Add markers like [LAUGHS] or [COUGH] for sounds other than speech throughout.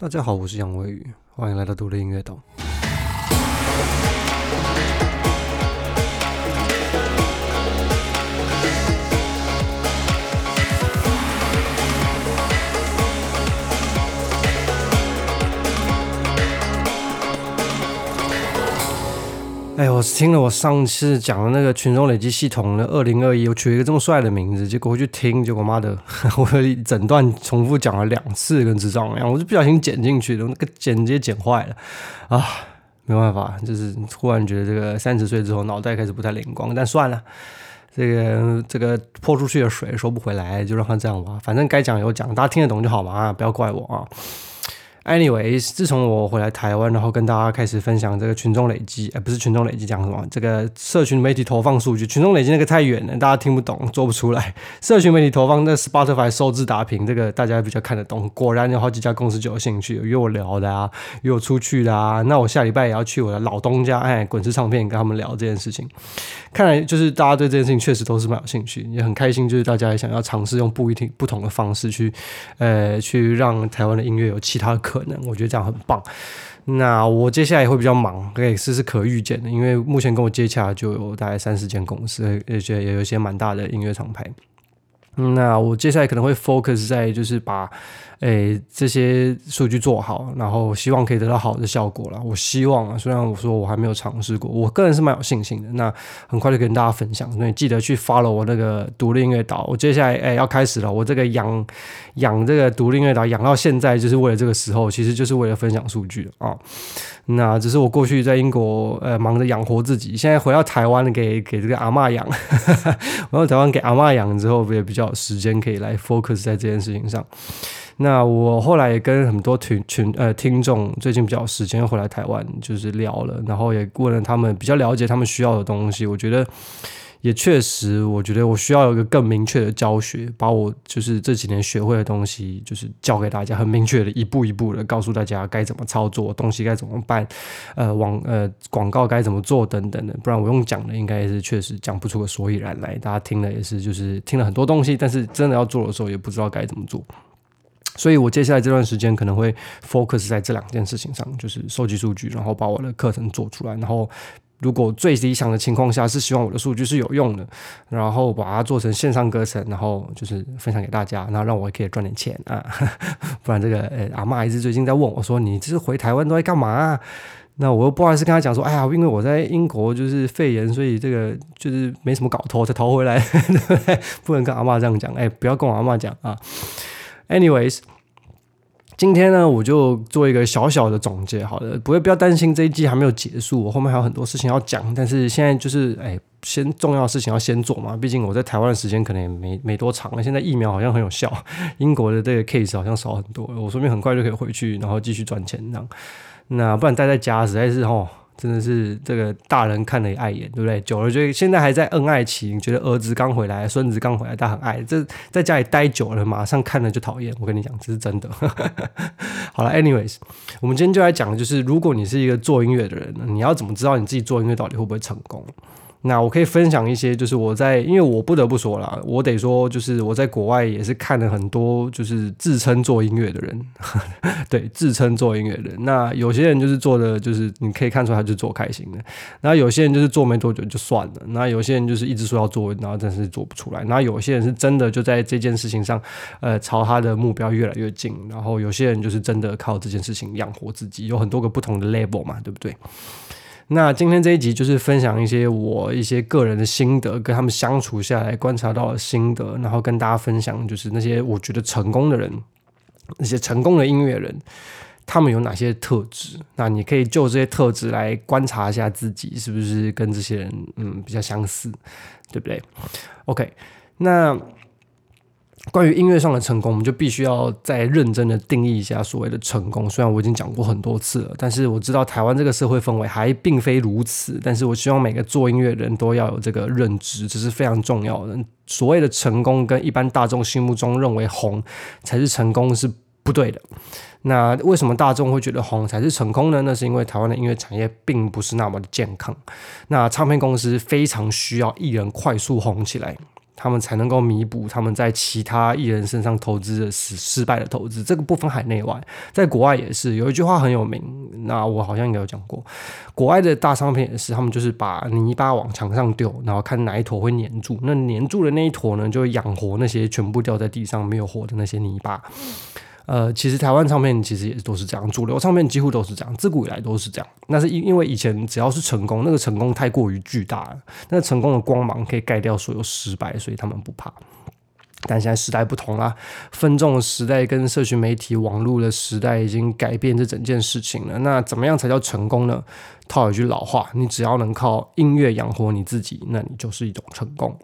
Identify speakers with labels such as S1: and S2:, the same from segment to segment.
S1: 大家好，我是杨威宇，欢迎来到独立音乐岛。哎，我听了我上次讲的那个群众累积系统的二零二一，我取了一个这么帅的名字，结果回去听，结果妈的，[LAUGHS] 我整段重复讲了两次，跟智障一样，我就不小心剪进去了，那个剪直接剪坏了啊！没办法，就是忽然觉得这个三十岁之后脑袋开始不太灵光，但算了，这个这个泼出去的水收不回来，就让它这样吧，反正该讲有讲，大家听得懂就好嘛，不要怪我啊。anyways，自从我回来台湾，然后跟大家开始分享这个群众累积，哎，不是群众累积，讲什么？这个社群媒体投放数据，群众累积那个太远了，大家听不懂，做不出来。[LAUGHS] 社群媒体投放那 Spotify 收支打平，这个大家比较看得懂。果然有好几家公司就有兴趣约我聊的啊，约我出去的啊。那我下礼拜也要去我的老东家，哎，滚石唱片跟他们聊这件事情。看来就是大家对这件事情确实都是蛮有兴趣，也很开心，就是大家也想要尝试用不一定不同的方式去，呃，去让台湾的音乐有其他可能。我觉得这样很棒。那我接下来也会比较忙，可以是是可预见的，因为目前跟我接洽就有大概三四间公司，而且也有一些蛮大的音乐厂牌。那我接下来可能会 focus 在就是把。诶，这些数据做好，然后希望可以得到好的效果了。我希望啊，虽然我说我还没有尝试过，我个人是蛮有信心的。那很快就跟大家分享，所以记得去 follow 我那个独立音乐岛。我接下来诶要开始了，我这个养养这个独立音乐岛养到现在，就是为了这个时候，其实就是为了分享数据啊。那只是我过去在英国呃忙着养活自己，现在回到台湾给给这个阿妈养，[LAUGHS] 回到台湾给阿妈养之后，也比较有时间可以来 focus 在这件事情上。那我后来也跟很多群群呃听众最近比较有时间回来台湾，就是聊了，然后也问了他们比较了解他们需要的东西。我觉得也确实，我觉得我需要有一个更明确的教学，把我就是这几年学会的东西，就是教给大家，很明确的一步一步的告诉大家该怎么操作，东西该怎么办，呃网呃广告该怎么做等等的。不然我用讲的，应该也是确实讲不出个所以然来。大家听了也是就是听了很多东西，但是真的要做的时候，也不知道该怎么做。所以我接下来这段时间可能会 focus 在这两件事情上，就是收集数据，然后把我的课程做出来。然后，如果最理想的情况下是希望我的数据是有用的，然后把它做成线上课程，然后就是分享给大家，然后让我可以赚点钱啊。[LAUGHS] 不然这个呃阿妈一直最近在问我说：“你这是回台湾都在干嘛？”那我又不好意思跟他讲说：“哎呀，因为我在英国就是肺炎，所以这个就是没什么搞头，才逃回来，不对？[LAUGHS] 不能跟阿妈这样讲。哎，不要跟我阿妈讲啊。” Anyways，今天呢，我就做一个小小的总结。好的，不会不要担心这一季还没有结束，我后面还有很多事情要讲。但是现在就是，哎，先重要的事情要先做嘛。毕竟我在台湾的时间可能也没没多长了。现在疫苗好像很有效，英国的这个 case 好像少很多。我说不定很快就可以回去，然后继续赚钱这样。那不然待在家实在是吼。真的是这个大人看了也碍眼，对不对？久了就现在还在恩爱期，觉得儿子刚回来，孙子刚回来，他很爱。这在家里待久了，马上看了就讨厌。我跟你讲，这是真的。[LAUGHS] 好了，anyways，我们今天就来讲的，就是如果你是一个做音乐的人，你要怎么知道你自己做音乐到底会不会成功？那我可以分享一些，就是我在，因为我不得不说了，我得说，就是我在国外也是看了很多，就是自称做音乐的人，[LAUGHS] 对，自称做音乐人。那有些人就是做的，就是你可以看出来他就做开心的。那有些人就是做没多久就算了。那有些人就是一直说要做，然后但是做不出来。那有些人是真的就在这件事情上，呃，朝他的目标越来越近。然后有些人就是真的靠这件事情养活自己，有很多个不同的 level 嘛，对不对？那今天这一集就是分享一些我一些个人的心得，跟他们相处下来观察到的心得，然后跟大家分享，就是那些我觉得成功的人，那些成功的音乐人，他们有哪些特质？那你可以就这些特质来观察一下自己是不是跟这些人嗯比较相似，对不对？OK，那。关于音乐上的成功，我们就必须要再认真的定义一下所谓的成功。虽然我已经讲过很多次了，但是我知道台湾这个社会氛围还并非如此。但是我希望每个做音乐人都要有这个认知，这是非常重要的。所谓的成功，跟一般大众心目中认为红才是成功是不对的。那为什么大众会觉得红才是成功呢？那是因为台湾的音乐产业并不是那么的健康。那唱片公司非常需要艺人快速红起来。他们才能够弥补他们在其他艺人身上投资的失失败的投资。这个不分海内外，在国外也是有一句话很有名，那我好像应该有讲过。国外的大商品也是，他们就是把泥巴往墙上丢，然后看哪一坨会粘住，那粘住的那一坨呢，就养活那些全部掉在地上没有活的那些泥巴。呃，其实台湾唱片其实也都是这样，主流唱片几乎都是这样，自古以来都是这样。那是因因为以前只要是成功，那个成功太过于巨大了，那成功的光芒可以盖掉所有失败，所以他们不怕。但现在时代不同啦，分众时代跟社群媒体、网络的时代已经改变这整件事情了。那怎么样才叫成功呢？套一句老话，你只要能靠音乐养活你自己，那你就是一种成功。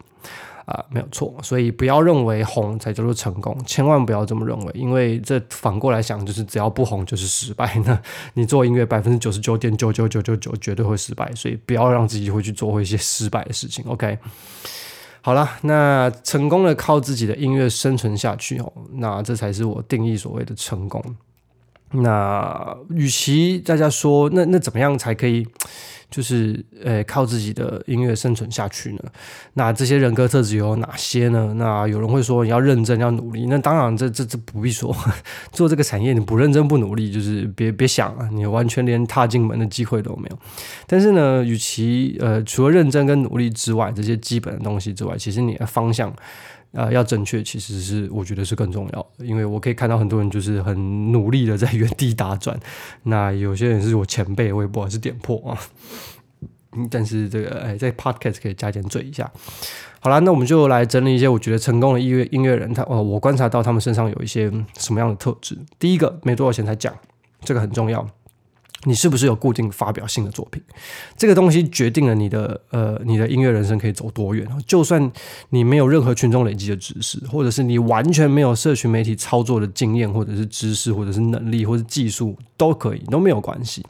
S1: 啊，没有错，所以不要认为红才叫做成功，千万不要这么认为，因为这反过来想，就是只要不红就是失败。[LAUGHS] 那你做音乐百分之九十九点九九九九九绝对会失败，所以不要让自己会去做一些失败的事情。OK，好了，那成功的靠自己的音乐生存下去哦，那这才是我定义所谓的成功。那与其大家说，那那怎么样才可以？就是呃，靠自己的音乐生存下去呢？那这些人格特质有哪些呢？那有人会说你要认真要努力，那当然这这这不必说，[LAUGHS] 做这个产业你不认真不努力，就是别别想了，你完全连踏进门的机会都没有。但是呢，与其呃除了认真跟努力之外，这些基本的东西之外，其实你的方向。呃，要正确，其实是我觉得是更重要的，因为我可以看到很多人就是很努力的在原地打转，那有些人是我前辈，我也不好意思点破啊。但是这个哎，在 podcast 可以加减嘴一下。好了，那我们就来整理一些我觉得成功的音乐音乐人，他哦，我观察到他们身上有一些什么样的特质。第一个，没多少钱才讲，这个很重要。你是不是有固定发表新的作品？这个东西决定了你的呃，你的音乐人生可以走多远。就算你没有任何群众累积的知识，或者是你完全没有社群媒体操作的经验，或者是知识，或者是能力，或者技术，都可以，都没有关系。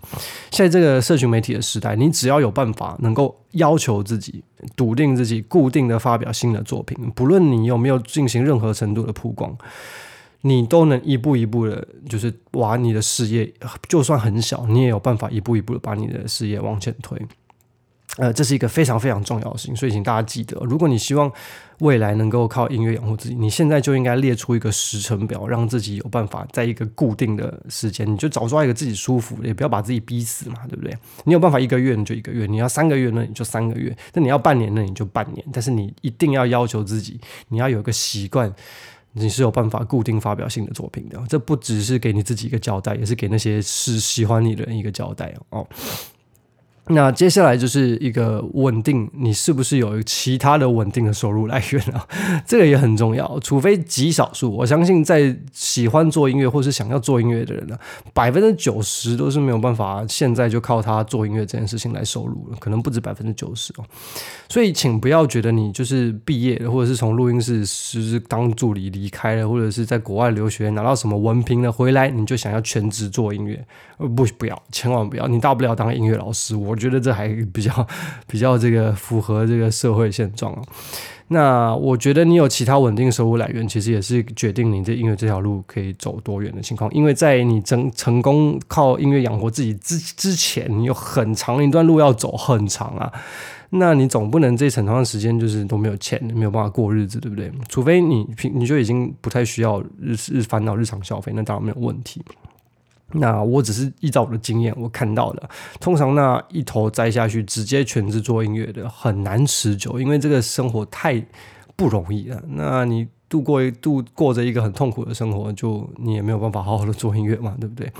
S1: 现在这个社群媒体的时代，你只要有办法能够要求自己、笃定自己，固定的发表新的作品，不论你有没有进行任何程度的曝光。你都能一步一步的，就是把你的事业，就算很小，你也有办法一步一步的把你的事业往前推。呃，这是一个非常非常重要的事情，所以请大家记得，如果你希望未来能够靠音乐养活自己，你现在就应该列出一个时程表，让自己有办法在一个固定的时间，你就找抓一个自己舒服，也不要把自己逼死嘛，对不对？你有办法一个月你就一个月，你要三个月那你就三个月，那你要半年那你就半年，但是你一定要要求自己，你要有一个习惯。你是有办法固定发表新的作品的，这不只是给你自己一个交代，也是给那些是喜欢你的人一个交代哦。那接下来就是一个稳定，你是不是有其他的稳定的收入来源啊？[LAUGHS] 这个也很重要。除非极少数，我相信在喜欢做音乐或是想要做音乐的人呢，百分之九十都是没有办法现在就靠他做音乐这件事情来收入了，可能不止百分之九十哦。所以，请不要觉得你就是毕业了，或者是从录音室是当助理离开了，或者是在国外留学拿到什么文凭了回来，你就想要全职做音乐？不，不要，千万不要！你大不了当音乐老师，我。我觉得这还比较 [LAUGHS] 比较这个符合这个社会现状那我觉得你有其他稳定收入来源，其实也是决定你这音乐这条路可以走多远的情况。因为在你成成功靠音乐养活自己之之前，你有很长一段路要走，很长啊。那你总不能这很长的时间就是都没有钱，没有办法过日子，对不对？除非你平你就已经不太需要日日烦恼日常消费，那当然没有问题。那我只是依照我的经验，我看到的，通常那一头栽下去，直接全职做音乐的很难持久，因为这个生活太不容易了。那你。度过一度过着一个很痛苦的生活，就你也没有办法好好的做音乐嘛，对不对？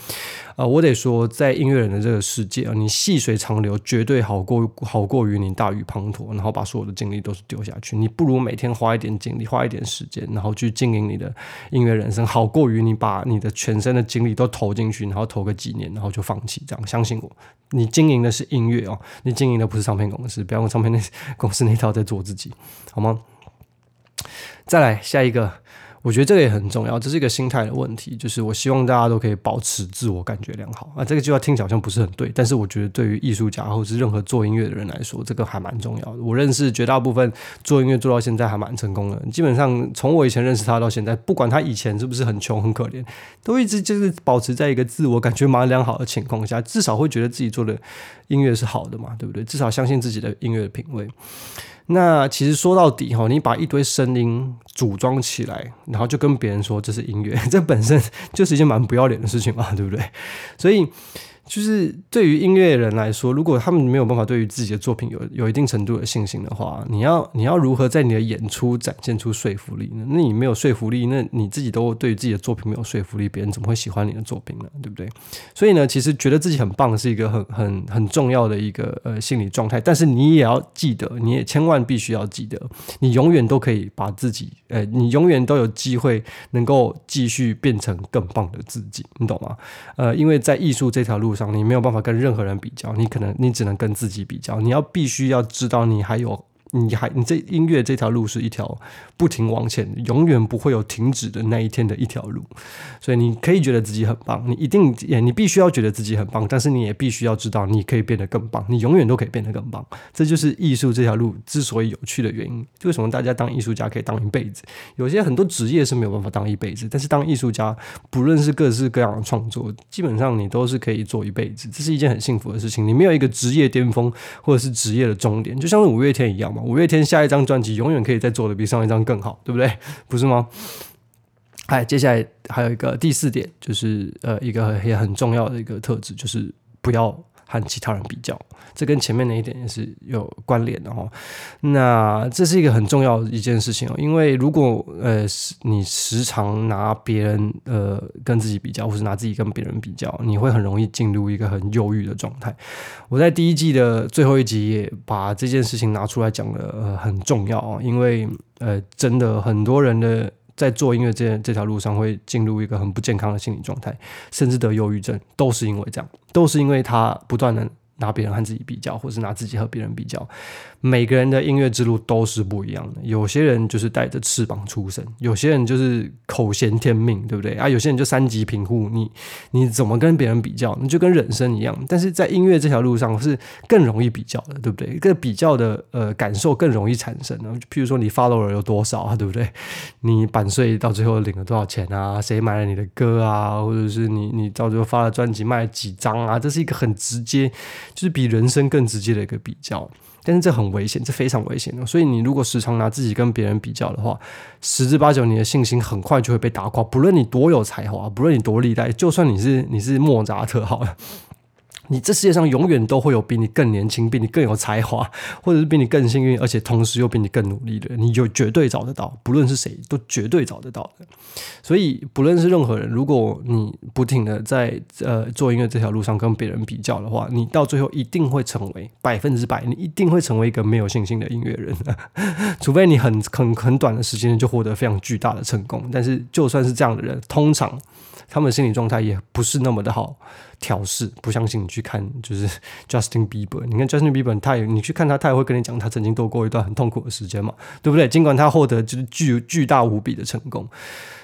S1: 呃，我得说，在音乐人的这个世界啊，你细水长流绝对好过好过于你大雨滂沱，然后把所有的精力都是丢下去。你不如每天花一点精力，花一点时间，然后去经营你的音乐人生，好过于你把你的全身的精力都投进去，然后投个几年，然后就放弃。这样相信我，你经营的是音乐哦，你经营的不是唱片公司，不要用唱片那公司那套在做自己，好吗？再来下一个，我觉得这个也很重要，这是一个心态的问题。就是我希望大家都可以保持自我感觉良好啊。这个句话听起来好像不是很对，但是我觉得对于艺术家或者是任何做音乐的人来说，这个还蛮重要的。我认识绝大部分做音乐做到现在还蛮成功的，基本上从我以前认识他到现在，不管他以前是不是很穷很可怜，都一直就是保持在一个自我感觉蛮良好的情况下，至少会觉得自己做的音乐是好的嘛，对不对？至少相信自己的音乐的品味。那其实说到底哈，你把一堆声音组装起来，然后就跟别人说这是音乐，[LAUGHS] 这本身就是一件蛮不要脸的事情嘛，对不对？所以。就是对于音乐人来说，如果他们没有办法对于自己的作品有有一定程度的信心的话，你要你要如何在你的演出展现出说服力呢？那你没有说服力，那你自己都对于自己的作品没有说服力，别人怎么会喜欢你的作品呢？对不对？所以呢，其实觉得自己很棒是一个很很很重要的一个呃心理状态，但是你也要记得，你也千万必须要记得，你永远都可以把自己，呃，你永远都有机会能够继续变成更棒的自己，你懂吗？呃，因为在艺术这条路。上你没有办法跟任何人比较，你可能你只能跟自己比较。你要必须要知道，你还有。你还你这音乐这条路是一条不停往前，永远不会有停止的那一天的一条路，所以你可以觉得自己很棒，你一定也你必须要觉得自己很棒，但是你也必须要知道你可以变得更棒，你永远都可以变得更棒。这就是艺术这条路之所以有趣的原因。为什么大家当艺术家可以当一辈子？有些很多职业是没有办法当一辈子，但是当艺术家，不论是各式各样的创作，基本上你都是可以做一辈子。这是一件很幸福的事情。你没有一个职业巅峰或者是职业的终点，就像是五月天一样五月天下一张专辑永远可以再做的比上一张更好，对不对？[LAUGHS] 不是吗？哎，接下来还有一个第四点，就是呃，一个也很重要的一个特质，就是不要。和其他人比较，这跟前面那一点也是有关联的哈。那这是一个很重要的一件事情哦，因为如果呃你时常拿别人呃跟自己比较，或是拿自己跟别人比较，你会很容易进入一个很忧郁的状态。我在第一季的最后一集也把这件事情拿出来讲了，呃，很重要啊，因为呃真的很多人的。在做音乐这这条路上，会进入一个很不健康的心理状态，甚至得忧郁症，都是因为这样，都是因为他不断的。拿别人和自己比较，或是拿自己和别人比较，每个人的音乐之路都是不一样的。有些人就是带着翅膀出生，有些人就是口衔天命，对不对啊？有些人就三级贫户，你你怎么跟别人比较？你就跟人生一样。但是在音乐这条路上是更容易比较的，对不对？一个比较的呃感受更容易产生。然后，譬如说你 follower 有多少啊，对不对？你版税到最后领了多少钱啊？谁买了你的歌啊？或者是你你到最后发了专辑卖了几张啊？这是一个很直接。就是比人生更直接的一个比较，但是这很危险，这非常危险的。所以你如果时常拿自己跟别人比较的话，十之八九你的信心很快就会被打垮。不论你多有才华，不论你多厉害，就算你是你是莫扎特好了。你这世界上永远都会有比你更年轻、比你更有才华，[LAUGHS] 或者是比你更幸运，而且同时又比你更努力的人，你就绝对找得到。不论是谁，都绝对找得到的。所以，不论是任何人，如果你不停的在呃做音乐这条路上跟别人比较的话，你到最后一定会成为百分之百，你一定会成为一个没有信心的音乐人。[LAUGHS] 除非你很很很短的时间就获得非常巨大的成功。但是，就算是这样的人，通常他们心理状态也不是那么的好。调试不相信你去看，就是 [LAUGHS] Justin Bieber。你看 Justin Bieber，他也你去看他，他也会跟你讲他曾经度过一段很痛苦的时间嘛，对不对？尽管他获得就是巨巨大无比的成功，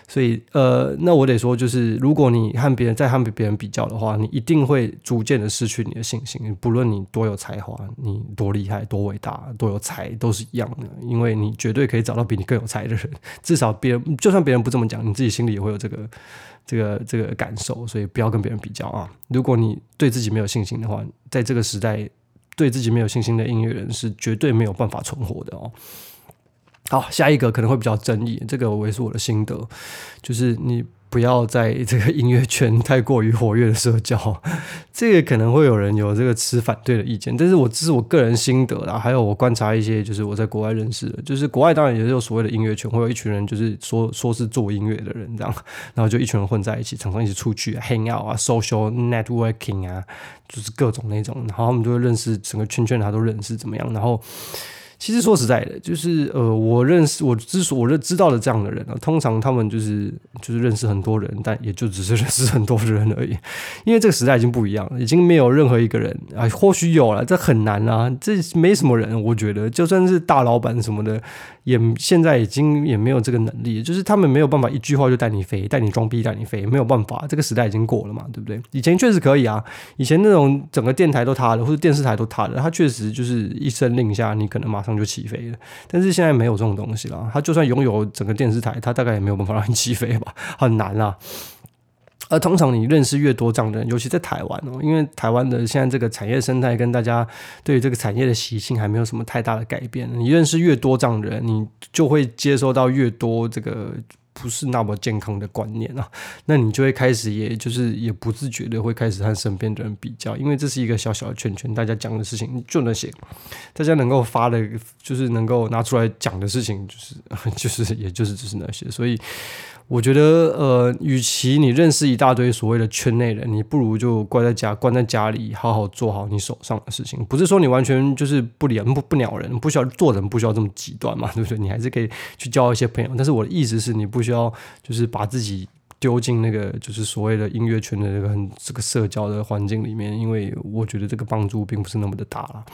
S1: 所以呃，那我得说，就是如果你和别人在和别人比较的话，你一定会逐渐的失去你的信心。不论你多有才华，你多厉害、多伟大、多有才，都是一样的，因为你绝对可以找到比你更有才的人。至少别人就算别人不这么讲，你自己心里也会有这个。这个这个感受，所以不要跟别人比较啊！如果你对自己没有信心的话，在这个时代，对自己没有信心的音乐人是绝对没有办法存活的哦。好，下一个可能会比较争议，这个我也是我的心得，就是你。不要在这个音乐圈太过于活跃的社交，[LAUGHS] 这个可能会有人有这个持反对的意见。但是我这是我个人心得啦，还有我观察一些，就是我在国外认识的，就是国外当然也是有所谓的音乐圈，会有一群人就是说说是做音乐的人这样，然后就一群人混在一起，常常一起出去 hang out 啊，social networking 啊，就是各种那种，然后他们就会认识整个圈圈，他都认识怎么样，然后。其实说实在的，就是呃，我认识我之所我认知道的这样的人啊，通常他们就是就是认识很多人，但也就只是认识很多人而已。因为这个时代已经不一样了，已经没有任何一个人啊，或许有了，这很难啊，这没什么人。我觉得就算是大老板什么的，也现在已经也没有这个能力，就是他们没有办法一句话就带你飞，带你装逼，带你飞，没有办法，这个时代已经过了嘛，对不对？以前确实可以啊，以前那种整个电台都塌了，或者电视台都塌了，他确实就是一声令下，你可能马上。就起飞了，但是现在没有这种东西了。他就算拥有整个电视台，他大概也没有办法让你起飞吧，很难啊。而通常你认识越多这样的人，尤其在台湾哦，因为台湾的现在这个产业生态跟大家对于这个产业的习性还没有什么太大的改变。你认识越多这样的人，你就会接收到越多这个不是那么健康的观念啊。[LAUGHS] 那你就会开始，也就是也不自觉的会开始和身边的人比较，因为这是一个小小的圈圈，大家讲的事情就那些，大家能够发的，就是能够拿出来讲的事情，就是 [LAUGHS] 就是也就是只是那些，所以。我觉得，呃，与其你认识一大堆所谓的圈内人，你不如就关在家，关在家里，好好做好你手上的事情。不是说你完全就是不理不不鸟人，不需要做人，不需要这么极端嘛，对不对？你还是可以去交一些朋友。但是我的意思是你不需要就是把自己丢进那个就是所谓的音乐圈的这个很这个社交的环境里面，因为我觉得这个帮助并不是那么的大了。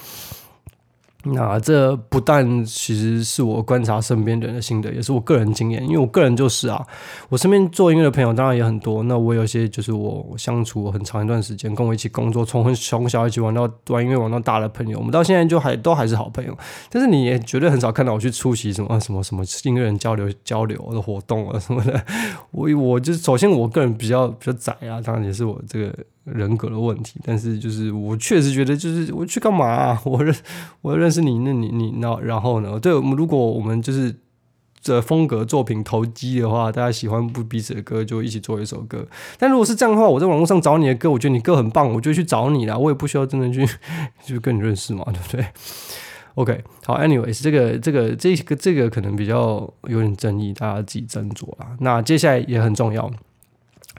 S1: 那这不但其实是我观察身边人的心得，也是我个人经验。因为我个人就是啊，我身边做音乐的朋友当然也很多。那我有些就是我相处很长一段时间，跟我一起工作，从从小一起玩到玩音乐玩到大的朋友，我们到现在就还都还是好朋友。但是你也绝对很少看到我去出席什么什么什么音乐人交流交流的活动啊什么的。[LAUGHS] 我我就首先我个人比较比较窄啊，当然也是我这个。人格的问题，但是就是我确实觉得，就是我去干嘛？我认我认识你，那你你那然后呢？对我们，如果我们就是这风格作品投机的话，大家喜欢不彼此的歌，就一起做一首歌。但如果是这样的话，我在网络上找你的歌，我觉得你歌很棒，我就去找你了，我也不需要真的去就跟你认识嘛，对不对？OK，好，anyways，这个这个这个这个可能比较有点争议，大家自己斟酌啊。那接下来也很重要。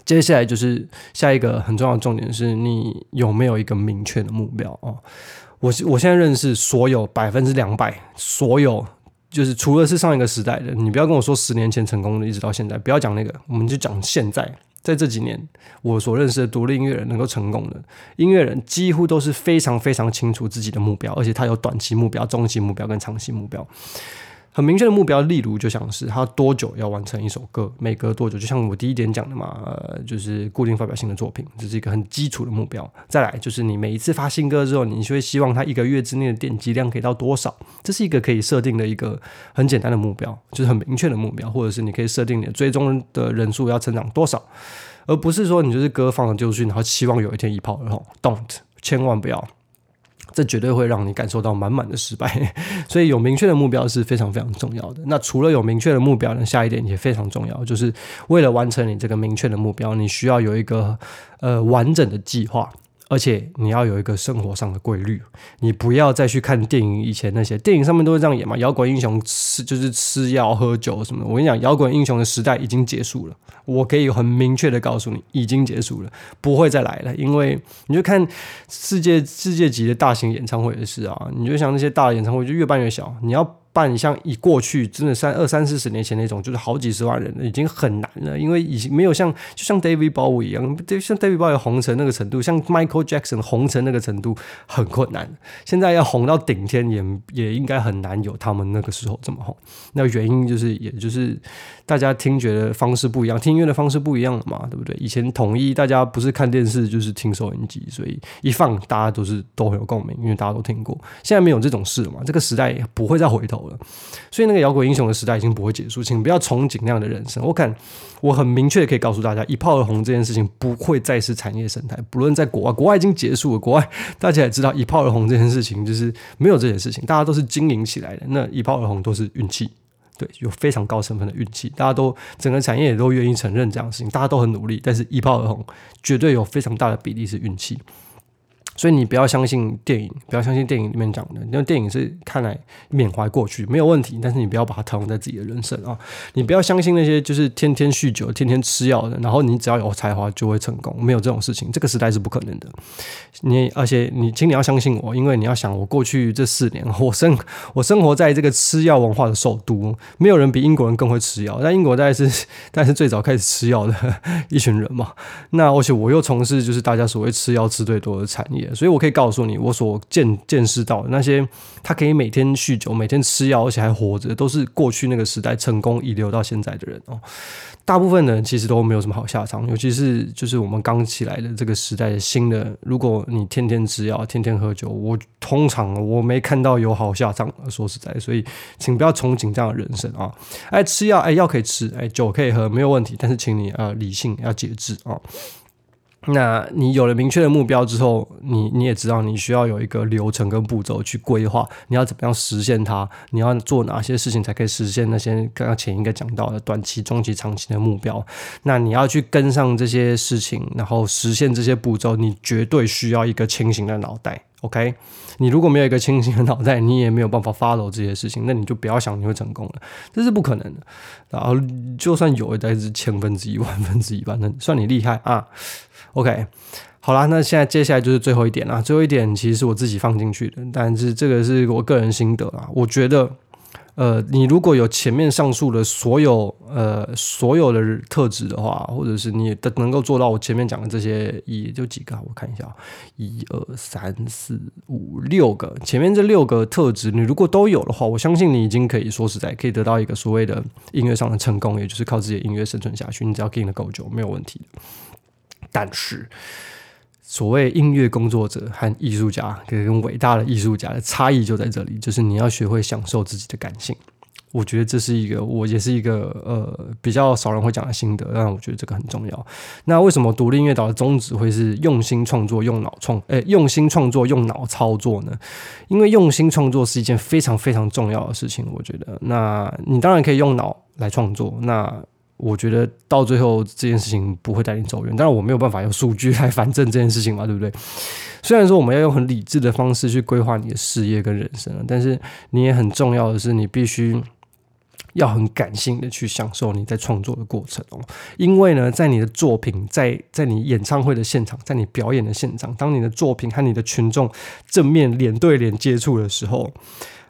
S1: 接下来就是下一个很重要的重点，是你有没有一个明确的目标哦？我我现在认识所有百分之两百，所有就是除了是上一个时代的，你不要跟我说十年前成功的，一直到现在，不要讲那个，我们就讲现在，在这几年我所认识的独立音乐人能够成功的音乐人，几乎都是非常非常清楚自己的目标，而且他有短期目标、中期目标跟长期目标。很明确的目标，例如就像是他多久要完成一首歌，每隔多久，就像我第一点讲的嘛，呃，就是固定发表新的作品，这是一个很基础的目标。再来就是你每一次发新歌之后，你就会希望他一个月之内的点击量可以到多少，这是一个可以设定的一个很简单的目标，就是很明确的目标，或者是你可以设定你的追踪的人数要成长多少，而不是说你就是歌放了就去，然后期望有一天一炮而红，don't，千万不要。这绝对会让你感受到满满的失败，[LAUGHS] 所以有明确的目标是非常非常重要的。那除了有明确的目标呢，下一点也非常重要，就是为了完成你这个明确的目标，你需要有一个呃完整的计划。而且你要有一个生活上的规律，你不要再去看电影以前那些电影上面都是这样演嘛，摇滚英雄吃就是吃药喝酒什么。我跟你讲，摇滚英雄的时代已经结束了，我可以很明确的告诉你，已经结束了，不会再来了。因为你就看世界世界级的大型演唱会的事啊，你就像那些大的演唱会就越办越小，你要。办像以过去真的三二三四十年前那种，就是好几十万人已经很难了，因为已经没有像就像 David Bowie 一样，像 David Bowie 红成那个程度，像 Michael Jackson 红成那个程度很困难。现在要红到顶天，也也应该很难有他们那个时候这么红。那原因就是，也就是大家听觉的方式不一样，听音乐的方式不一样了嘛，对不对？以前统一大家不是看电视就是听收音机，所以一放大家都是都很有共鸣，因为大家都听过。现在没有这种事了嘛，这个时代不会再回头。了所以那个摇滚英雄的时代已经不会结束，请不要憧憬那样的人生。我看我很明确的可以告诉大家，一炮而红这件事情不会再是产业生态。不论在国外，国外已经结束了，国外大家也知道一炮而红这件事情就是没有这件事情，大家都是经营起来的。那一炮而红都是运气，对，有非常高成分的运气。大家都整个产业也都愿意承认这样的事情，大家都很努力，但是一炮而红绝对有非常大的比例是运气。所以你不要相信电影，不要相信电影里面讲的，因为电影是看来缅怀过去没有问题，但是你不要把它套用在自己的人生啊！你不要相信那些就是天天酗酒、天天吃药的，然后你只要有才华就会成功，没有这种事情，这个时代是不可能的。你而且你，请你要相信我，因为你要想，我过去这四年，我生我生活在这个吃药文化的首都，没有人比英国人更会吃药，但英国大概是，[LAUGHS] 但是最早开始吃药的一群人嘛。那而且我又从事就是大家所谓吃药吃最多的产业。所以，我可以告诉你，我所见见识到的那些，他可以每天酗酒、每天吃药，而且还活着，都是过去那个时代成功遗留到现在的人哦。大部分的人其实都没有什么好下场，尤其是就是我们刚起来的这个时代的新的，如果你天天吃药、天天喝酒，我通常我没看到有好下场。说实在，所以请不要憧憬这样的人生啊！哎，吃药，哎，药可以吃，哎，酒可以喝，没有问题，但是请你啊，理性要节制啊。那你有了明确的目标之后，你你也知道你需要有一个流程跟步骤去规划，你要怎么样实现它？你要做哪些事情才可以实现那些刚刚前一个讲到的短期、中期、长期的目标？那你要去跟上这些事情，然后实现这些步骤，你绝对需要一个清醒的脑袋。OK，你如果没有一个清醒的脑袋，你也没有办法 follow 这些事情，那你就不要想你会成功了，这是不可能的。然后就算有，也是千分之一、万分之一吧，那算你厉害啊。OK，好啦，那现在接下来就是最后一点啦。最后一点其实是我自己放进去的，但是这个是我个人心得啊。我觉得，呃，你如果有前面上述的所有呃所有的特质的话，或者是你的能够做到我前面讲的这些，也就几个，我看一下，一二三四五六个，前面这六个特质，你如果都有的话，我相信你已经可以说实在可以得到一个所谓的音乐上的成功，也就是靠自己的音乐生存下去。你只要 g 的够久，没有问题的。但是，所谓音乐工作者和艺术家跟伟大的艺术家的差异就在这里，就是你要学会享受自己的感性。我觉得这是一个，我也是一个呃比较少人会讲的心得，但我觉得这个很重要。那为什么独立音乐岛的宗旨会是用心创作、用脑创？诶，用心创作、用脑操作呢？因为用心创作是一件非常非常重要的事情。我觉得，那你当然可以用脑来创作，那。我觉得到最后这件事情不会带你走远，当然我没有办法用数据来反证这件事情嘛，对不对？虽然说我们要用很理智的方式去规划你的事业跟人生，但是你也很重要的是，你必须要很感性的去享受你在创作的过程哦。因为呢，在你的作品在在你演唱会的现场，在你表演的现场，当你的作品和你的群众正面脸对脸接触的时候。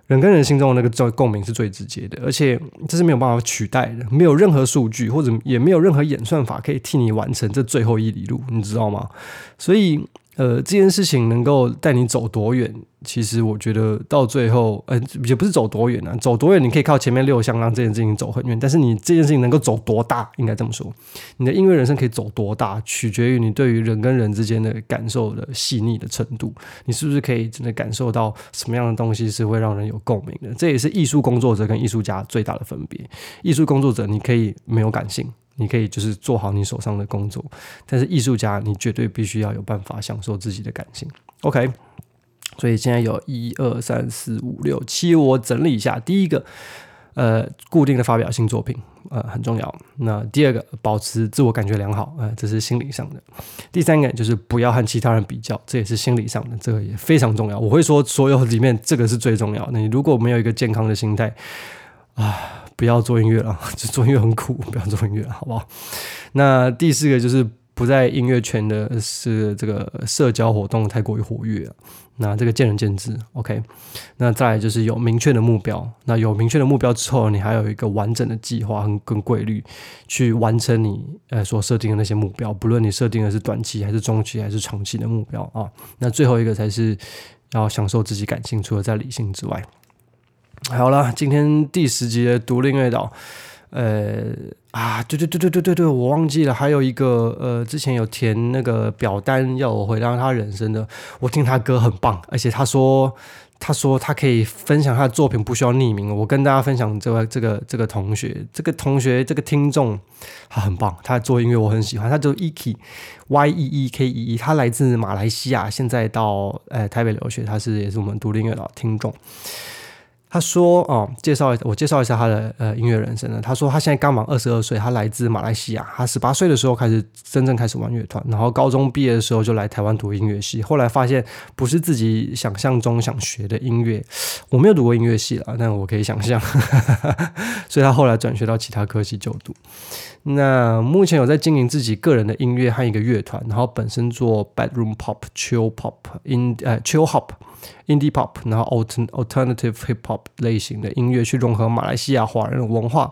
S1: 人跟人心中的那个最共鸣是最直接的，而且这是没有办法取代的，没有任何数据或者也没有任何演算法可以替你完成这最后一里路，你知道吗？所以。呃，这件事情能够带你走多远？其实我觉得到最后，呃，也不是走多远啊，走多远你可以靠前面六项让这件事情走很远。但是你这件事情能够走多大，应该这么说，你的音乐人生可以走多大，取决于你对于人跟人之间的感受的细腻的程度。你是不是可以真的感受到什么样的东西是会让人有共鸣的？这也是艺术工作者跟艺术家最大的分别。艺术工作者你可以没有感性。你可以就是做好你手上的工作，但是艺术家你绝对必须要有办法享受自己的感情。OK，所以现在有一二三四五六七，我整理一下：第一个，呃，固定的发表新作品，呃，很重要；那第二个，保持自我感觉良好，呃，这是心理上的；第三个就是不要和其他人比较，这也是心理上的，这个也非常重要。我会说，所有里面这个是最重要。你如果没有一个健康的心态，啊。不要做音乐了，[LAUGHS] 就做音乐很苦，[LAUGHS] 不要做音乐，好不好？那第四个就是不在音乐圈的是这个社交活动太过于活跃，那这个见仁见智。OK，那再来就是有明确的目标，那有明确的目标之后，你还有一个完整的计划跟跟规律去完成你呃所设定的那些目标，不论你设定的是短期还是中期还是长期的目标啊。那最后一个才是要享受自己感性，除了在理性之外。好了，今天第十集的独立乐岛，呃啊，对对对对对对对，我忘记了，还有一个呃，之前有填那个表单要我回答他人生的，我听他歌很棒，而且他说他说他可以分享他的作品，不需要匿名。我跟大家分享这位这个这个同学，这个同学这个听众，他很棒，他做音乐我很喜欢，他叫 Eki Y E E K E E，他来自马来西亚，现在到呃台北留学，他是也是我们独立乐岛听众。他说：“哦，介绍我介绍一下他的呃音乐人生呢。他说他现在刚满二十二岁，他来自马来西亚。他十八岁的时候开始真正开始玩乐团，然后高中毕业的时候就来台湾读音乐系。后来发现不是自己想象中想学的音乐。我没有读过音乐系了，但我可以想象。[LAUGHS] 所以他后来转学到其他科系就读。那目前有在经营自己个人的音乐和一个乐团，然后本身做 bedroom pop、chill pop、in 呃 chill hop。” Indie pop，然后 Alter alternative hip hop 类型的音乐去融合马来西亚华人的文化。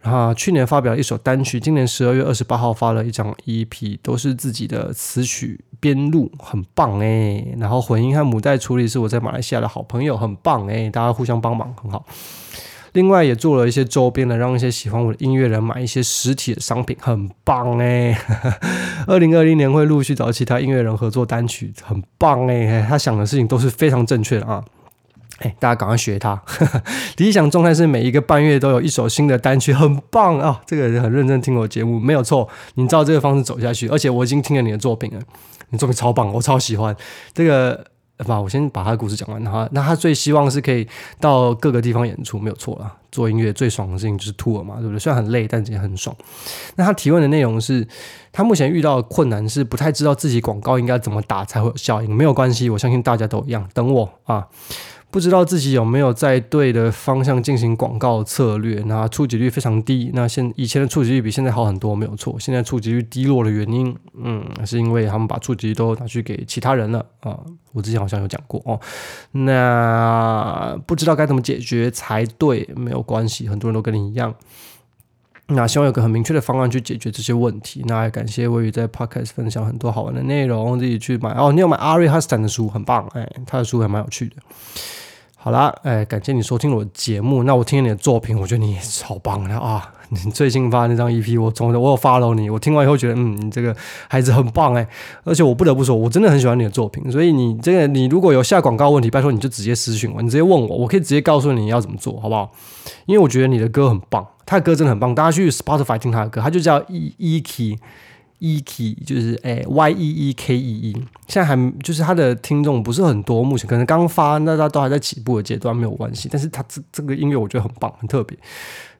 S1: 然后去年发表了一首单曲，今年十二月二十八号发了一张 EP，都是自己的词曲编录，很棒哎。然后混音和母带处理是我在马来西亚的好朋友，很棒哎，大家互相帮忙，很好。另外也做了一些周边的，让一些喜欢我的音乐人买一些实体的商品，很棒哎！[LAUGHS] 二零二零年会陆续找其他音乐人合作单曲，很棒哎！他想的事情都是非常正确的啊。哎，大家赶快学他。[LAUGHS] 理想状态是每一个半月都有一首新的单曲，很棒啊！这个人很认真听我节目，没有错。你照这个方式走下去，而且我已经听了你的作品了，你作品超棒，我超喜欢这个。吧，我先把他的故事讲完。他那他最希望是可以到各个地方演出，没有错啦。做音乐最爽的事情就是 tour 嘛，对不对？虽然很累，但也很爽。那他提问的内容是，他目前遇到的困难是不太知道自己广告应该怎么打才会有效应。没有关系，我相信大家都一样。等我啊。不知道自己有没有在对的方向进行广告策略，那触及率非常低。那现以前的触及率比现在好很多，没有错。现在触及率低落的原因，嗯，是因为他们把触及都拿去给其他人了啊。我之前好像有讲过哦。那不知道该怎么解决才对，没有关系，很多人都跟你一样。那希望有个很明确的方案去解决这些问题。那也感谢威宇在 Podcast 分享很多好玩的内容，自己去买哦。你有买 Ari Huston 的书，很棒，哎，他的书还蛮有趣的。好啦，哎，感谢你收听我的节目。那我听了你的作品，我觉得你也超棒的啊！[LAUGHS] 你最近发那张 EP，我从我有 follow 你，我听完以后觉得，嗯，你这个孩子很棒哎。而且我不得不说，我真的很喜欢你的作品。所以你这个，你如果有下广告问题，拜托你就直接私信我，你直接问我，我可以直接告诉你要怎么做好不好？因为我觉得你的歌很棒，他的歌真的很棒，大家去 Spotify 听他的歌，他就叫 E E K。E K 就是诶 Y E E K E E，现在还就是他的听众不是很多，目前可能刚发，那他都还在起步的阶段，没有关系。但是他这这个音乐我觉得很棒，很特别。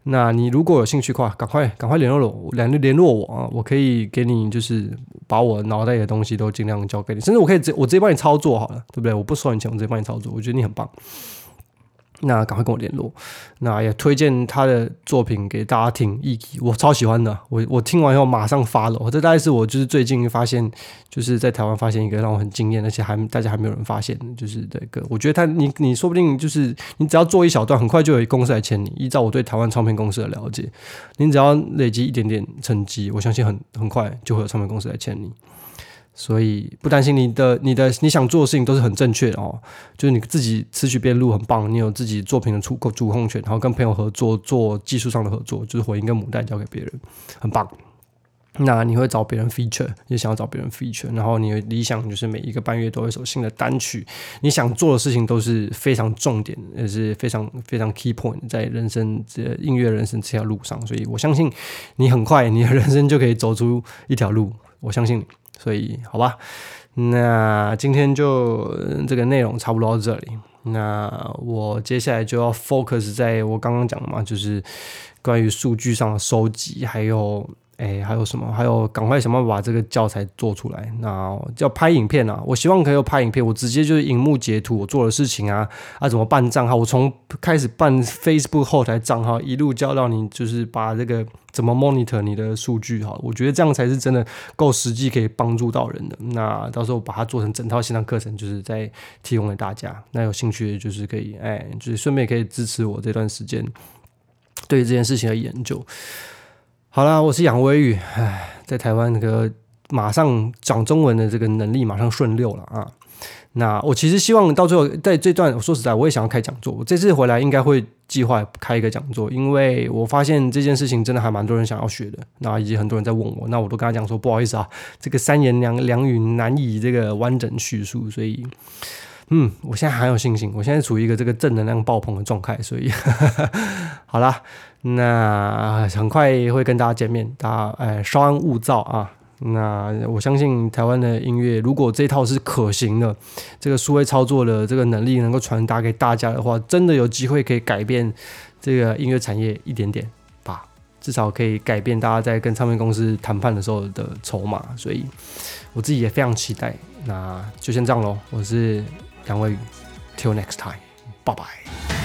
S1: 那你如果有兴趣的话，赶快赶快联络我，联联络我啊，我可以给你就是把我脑袋里的东西都尽量交给你，甚至我可以直我直接帮你操作好了，对不对？我不收你钱，我直接帮你操作，我觉得你很棒。那赶快跟我联络，那也推荐他的作品给大家听。一我超喜欢的，我我听完以后马上发了。这大概是我就是最近发现，就是在台湾发现一个让我很惊艳，而且还大家还没有人发现，就是这个。我觉得他你你说不定就是你只要做一小段，很快就有公司来签你。依照我对台湾唱片公司的了解，你只要累积一点点成绩，我相信很很快就会有唱片公司来签你。所以不担心你的你的你想做的事情都是很正确的哦，就是你自己词曲编录很棒，你有自己作品的主控主控权，然后跟朋友合作做技术上的合作，就是混音跟母带交给别人，很棒。那你会找别人 feature，也想要找别人 feature，然后你的理想就是每一个半月都有一首新的单曲，你想做的事情都是非常重点，也是非常非常 key point 在人生这音乐人生这条路上，所以我相信你很快你的人生就可以走出一条路，我相信你。所以，好吧，那今天就这个内容差不多到这里。那我接下来就要 focus 在我刚刚讲的嘛，就是关于数据上的收集，还有。哎，还有什么？还有，赶快想办法把这个教材做出来。那要拍影片啊，我希望可以拍影片。我直接就是荧幕截图我做的事情啊啊，怎么办账号？我从开始办 Facebook 后台账号，一路教到你，就是把这个怎么 monitor 你的数据哈。我觉得这样才是真的够实际，可以帮助到人的。那到时候把它做成整套线上课程，就是在提供给大家。那有兴趣的就是可以，哎，就是顺便可以支持我这段时间对这件事情的研究。好啦，我是杨威宇，唉，在台湾那个马上讲中文的这个能力马上顺溜了啊。那我其实希望到最后，在这段我说实在，我也想要开讲座。我这次回来应该会计划开一个讲座，因为我发现这件事情真的还蛮多人想要学的。那以及很多人在问我，那我都跟他讲说，不好意思啊，这个三言两两语难以这个完整叙述，所以。嗯，我现在很有信心，我现在处于一个这个正能量爆棚的状态，所以 [LAUGHS] 好啦，那很快会跟大家见面，大家哎稍安勿躁啊。那我相信台湾的音乐，如果这套是可行的，这个数位操作的这个能力能够传达给大家的话，真的有机会可以改变这个音乐产业一点点吧，至少可以改变大家在跟唱片公司谈判的时候的筹码，所以我自己也非常期待。那就先这样喽，我是。杨威宇，Till next time，拜拜。